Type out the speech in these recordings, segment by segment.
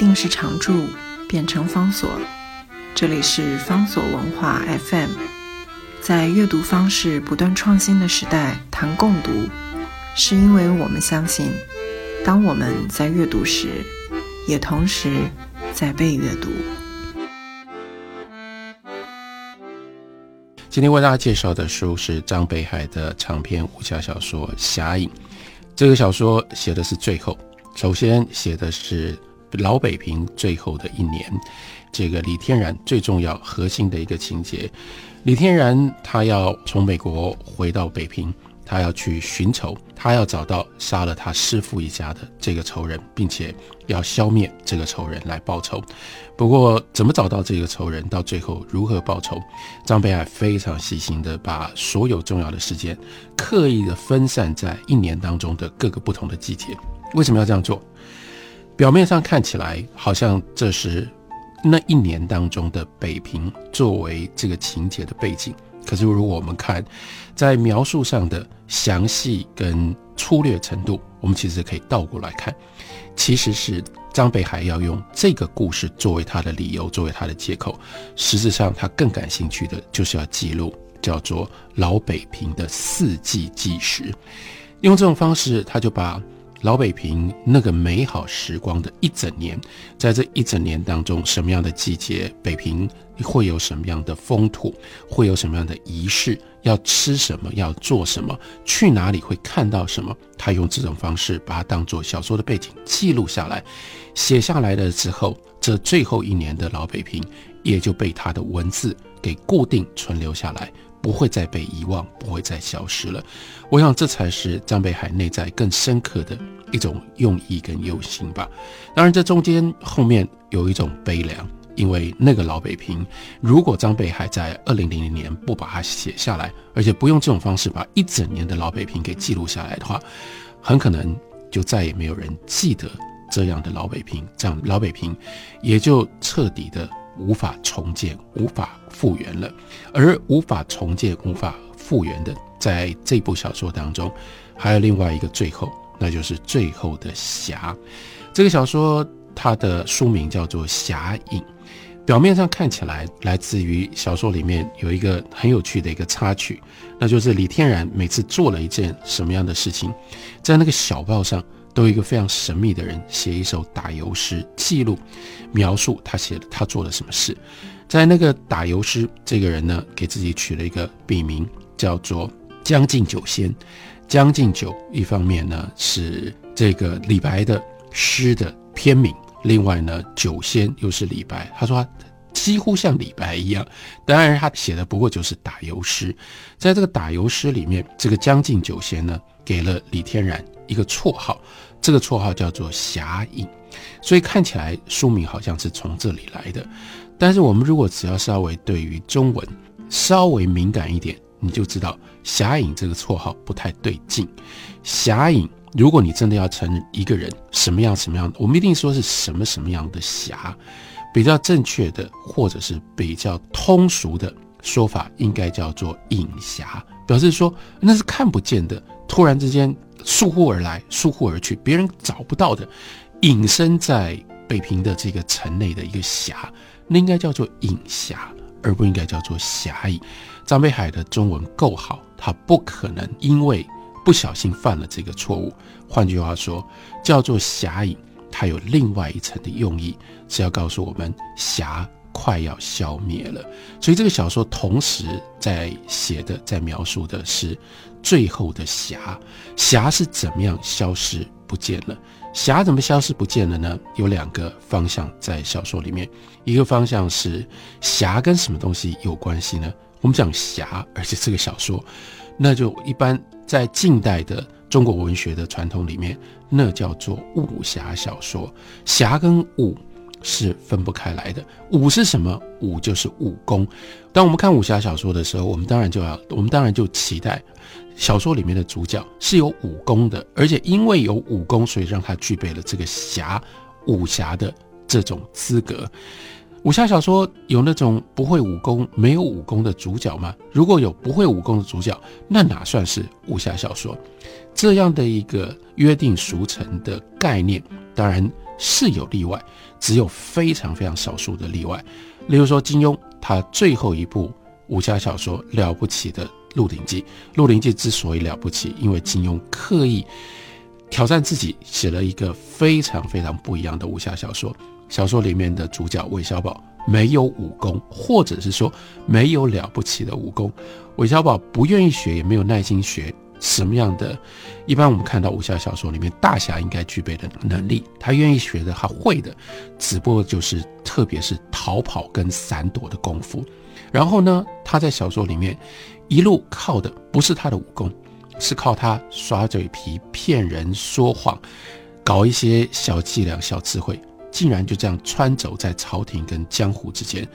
定是常驻，变成方所。这里是方所文化 FM，在阅读方式不断创新的时代，谈共读，是因为我们相信，当我们在阅读时，也同时在被阅读。今天为大家介绍的书是张北海的长篇武侠小说《侠影》。这个小说写的是最后，首先写的是老北平最后的一年。这个李天然最重要核心的一个情节，李天然他要从美国回到北平。他要去寻仇，他要找到杀了他师父一家的这个仇人，并且要消灭这个仇人来报仇。不过，怎么找到这个仇人，到最后如何报仇，张北海非常细心的把所有重要的事件刻意的分散在一年当中的各个不同的季节。为什么要这样做？表面上看起来好像这是那一年当中的北平作为这个情节的背景。可是，如果我们看在描述上的详细跟粗略程度，我们其实可以倒过来看，其实是张北海要用这个故事作为他的理由，作为他的借口。实质上，他更感兴趣的就是要记录叫做老北平的四季纪实。用这种方式，他就把。老北平那个美好时光的一整年，在这一整年当中，什么样的季节，北平会有什么样的风土，会有什么样的仪式，要吃什么，要做什么，去哪里会看到什么？他用这种方式把它当做小说的背景记录下来，写下来了之后，这最后一年的老北平也就被他的文字给固定存留下来。不会再被遗忘，不会再消失了。我想，这才是张北海内在更深刻的一种用意跟忧心吧。当然，这中间后面有一种悲凉，因为那个老北平，如果张北海在二零零零年不把它写下来，而且不用这种方式把一整年的老北平给记录下来的话，很可能就再也没有人记得这样的老北平，这样老北平也就彻底的。无法重建、无法复原了，而无法重建、无法复原的，在这部小说当中，还有另外一个最后，那就是最后的侠。这个小说它的书名叫做《侠影》，表面上看起来来自于小说里面有一个很有趣的一个插曲，那就是李天然每次做了一件什么样的事情，在那个小报上。都有一个非常神秘的人写一首打油诗，记录、描述他写他做了什么事。在那个打油诗，这个人呢，给自己取了一个笔名，叫做将进酒仙。将进酒，一方面呢是这个李白的诗的篇名，另外呢酒仙又是李白。他说他几乎像李白一样，当然他写的不过就是打油诗。在这个打油诗里面，这个将进酒仙呢，给了李天然。一个绰号，这个绰号叫做侠影，所以看起来书名好像是从这里来的。但是我们如果只要稍微对于中文稍微敏感一点，你就知道侠影这个绰号不太对劲。侠影，如果你真的要称一个人什么样什么样，我们一定说是什么什么样的侠，比较正确的或者是比较通俗的说法，应该叫做影侠，表示说那是看不见的，突然之间。疏忽而来，疏忽而去，别人找不到的，隐身在北平的这个城内的一个侠，那应该叫做隐侠，而不应该叫做侠影。张北海的中文够好，他不可能因为不小心犯了这个错误。换句话说，叫做侠影，它有另外一层的用意，是要告诉我们侠快要消灭了。所以这个小说同时在写的，在描述的是。最后的侠，侠是怎么样消失不见了？侠怎么消失不见了呢？有两个方向在小说里面，一个方向是侠跟什么东西有关系呢？我们讲侠，而且这个小说，那就一般在近代的中国文学的传统里面，那叫做武侠小说。侠跟武是分不开来的。武是什么？武就是武功。当我们看武侠小说的时候，我们当然就要，我们当然就期待。小说里面的主角是有武功的，而且因为有武功，所以让他具备了这个侠武侠的这种资格。武侠小说有那种不会武功、没有武功的主角吗？如果有不会武功的主角，那哪算是武侠小说？这样的一个约定俗成的概念。当然是有例外，只有非常非常少数的例外。例如说金庸，他最后一部武侠小说了不起的《鹿鼎记》，《鹿鼎记》之所以了不起，因为金庸刻意挑战自己，写了一个非常非常不一样的武侠小说。小说里面的主角韦小宝没有武功，或者是说没有了不起的武功。韦小宝不愿意学，也没有耐心学。什么样的？一般我们看到武侠小说里面大侠应该具备的能力，他愿意学的，他会的，只不过就是特别是逃跑跟闪躲的功夫。然后呢，他在小说里面一路靠的不是他的武功，是靠他耍嘴皮、骗人、说谎，搞一些小伎俩、小智慧，竟然就这样穿走在朝廷跟江湖之间。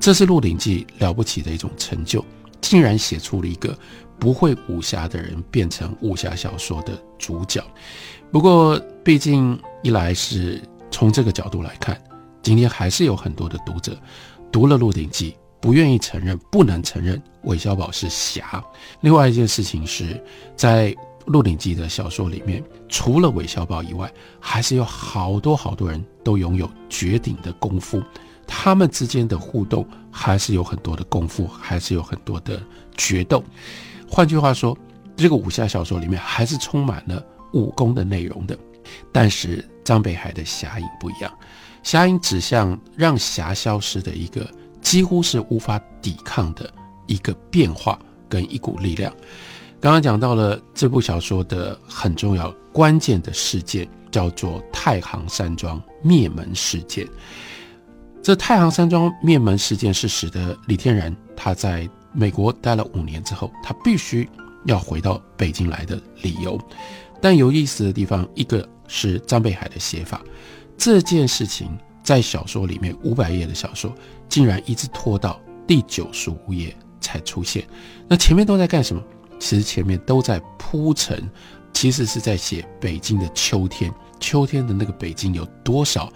这是《鹿鼎记》了不起的一种成就，竟然写出了一个。不会武侠的人变成武侠小说的主角，不过毕竟一来是从这个角度来看，今天还是有很多的读者读了《鹿鼎记》，不愿意承认、不能承认韦小宝是侠。另外一件事情是在《鹿鼎记》的小说里面，除了韦小宝以外，还是有好多好多人都拥有绝顶的功夫，他们之间的互动还是有很多的功夫，还是有很多的决斗。换句话说，这个武侠小说里面还是充满了武功的内容的。但是张北海的侠影不一样，侠影指向让侠消失的一个几乎是无法抵抗的一个变化跟一股力量。刚刚讲到了这部小说的很重要关键的事件，叫做太行山庄灭门事件。这太行山庄灭门事件是使得李天然他在。美国待了五年之后，他必须要回到北京来的理由。但有意思的地方，一个是张北海的写法，这件事情在小说里面五百页的小说，竟然一直拖到第九十五页才出现。那前面都在干什么？其实前面都在铺陈，其实是在写北京的秋天。秋天的那个北京有多少？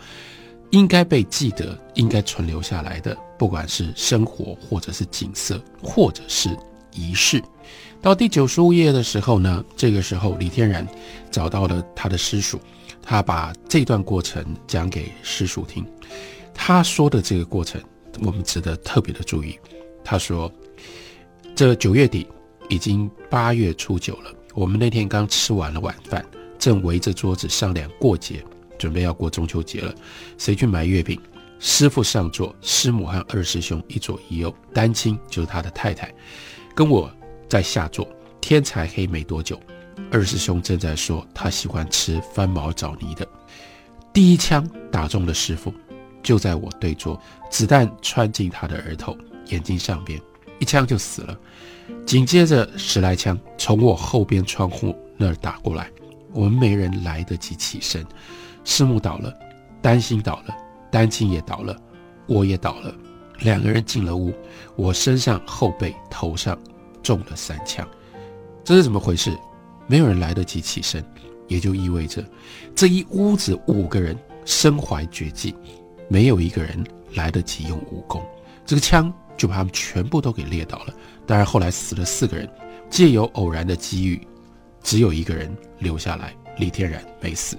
应该被记得、应该存留下来的，不管是生活，或者是景色，或者是仪式。到第九十五页的时候呢，这个时候李天然找到了他的师叔，他把这段过程讲给师叔听。他说的这个过程，我们值得特别的注意。他说：“这九月底已经八月初九了，我们那天刚吃完了晚饭，正围着桌子商量过节。”准备要过中秋节了，谁去买月饼？师傅上座，师母和二师兄一左一右，单亲就是他的太太，跟我在下座。天才黑没多久，二师兄正在说他喜欢吃翻毛枣泥的。第一枪打中了师傅，就在我对桌，子弹穿进他的额头、眼睛上边，一枪就死了。紧接着十来枪从我后边窗户那儿打过来，我们没人来得及起身。师母倒了，丹心倒了，丹青也倒了，我也倒了。两个人进了屋，我身上、后背、头上中了三枪。这是怎么回事？没有人来得及起身，也就意味着这一屋子五个人身怀绝技，没有一个人来得及用武功，这个枪就把他们全部都给猎倒了。当然后来死了四个人，借由偶然的机遇，只有一个人留下来，李天然没死。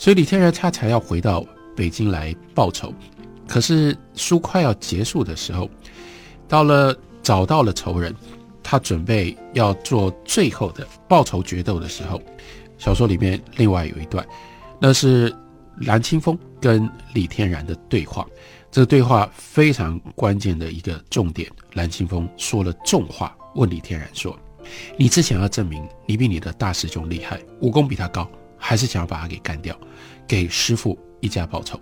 所以李天然他才要回到北京来报仇，可是书快要结束的时候，到了找到了仇人，他准备要做最后的报仇决斗的时候，小说里面另外有一段，那是蓝青峰跟李天然的对话。这个对话非常关键的一个重点，蓝青峰说了重话，问李天然说：“你之前要证明你比你的大师兄厉害，武功比他高。”还是想要把他给干掉，给师傅一家报仇。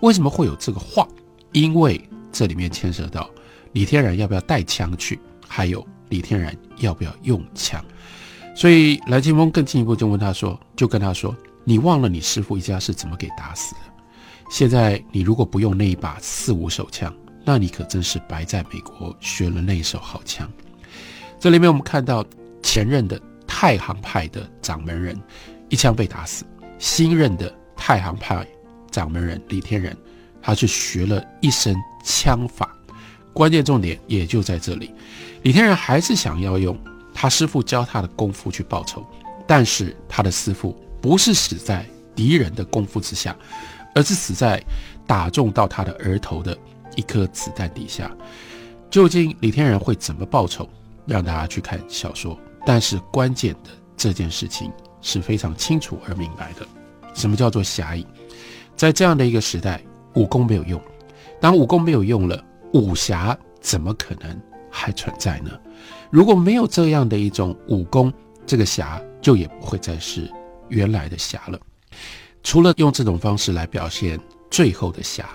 为什么会有这个话？因为这里面牵涉到李天然要不要带枪去，还有李天然要不要用枪。所以蓝清风更进一步就问他说：“就跟他说，你忘了你师傅一家是怎么给打死的？现在你如果不用那一把四五手枪，那你可真是白在美国学了那一手好枪。”这里面我们看到前任的太行派的掌门人。一枪被打死。新任的太行派掌门人李天然，他去学了一身枪法。关键重点也就在这里。李天然还是想要用他师傅教他的功夫去报仇，但是他的师傅不是死在敌人的功夫之下，而是死在打中到他的额头的一颗子弹底下。究竟李天然会怎么报仇？让大家去看小说。但是关键的这件事情是非常清楚而明白的。什么叫做侠义？在这样的一个时代，武功没有用。当武功没有用了，武侠怎么可能还存在呢？如果没有这样的一种武功，这个侠就也不会再是原来的侠了。除了用这种方式来表现最后的侠，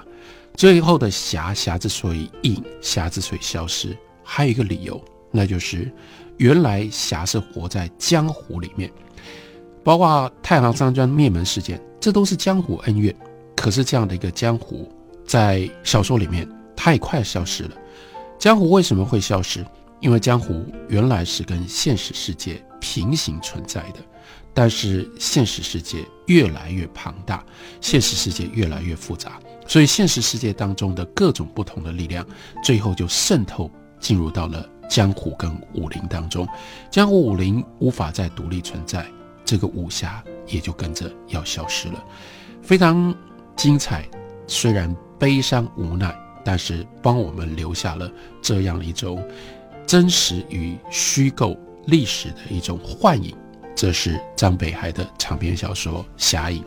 最后的侠侠之所以隐，侠之所以消失，还有一个理由，那就是原来侠是活在江湖里面，包括太行山庄灭门事件，这都是江湖恩怨。可是这样的一个江湖，在小说里面太快消失了。江湖为什么会消失？因为江湖原来是跟现实世界平行存在的，但是现实世界越来越庞大，现实世界越来越复杂，所以现实世界当中的各种不同的力量，最后就渗透进入到了江湖跟武林当中。江湖武林无法再独立存在，这个武侠也就跟着要消失了。非常精彩，虽然悲伤无奈，但是帮我们留下了这样一种。真实与虚构历史的一种幻影，这是张北海的长篇小说《侠影》。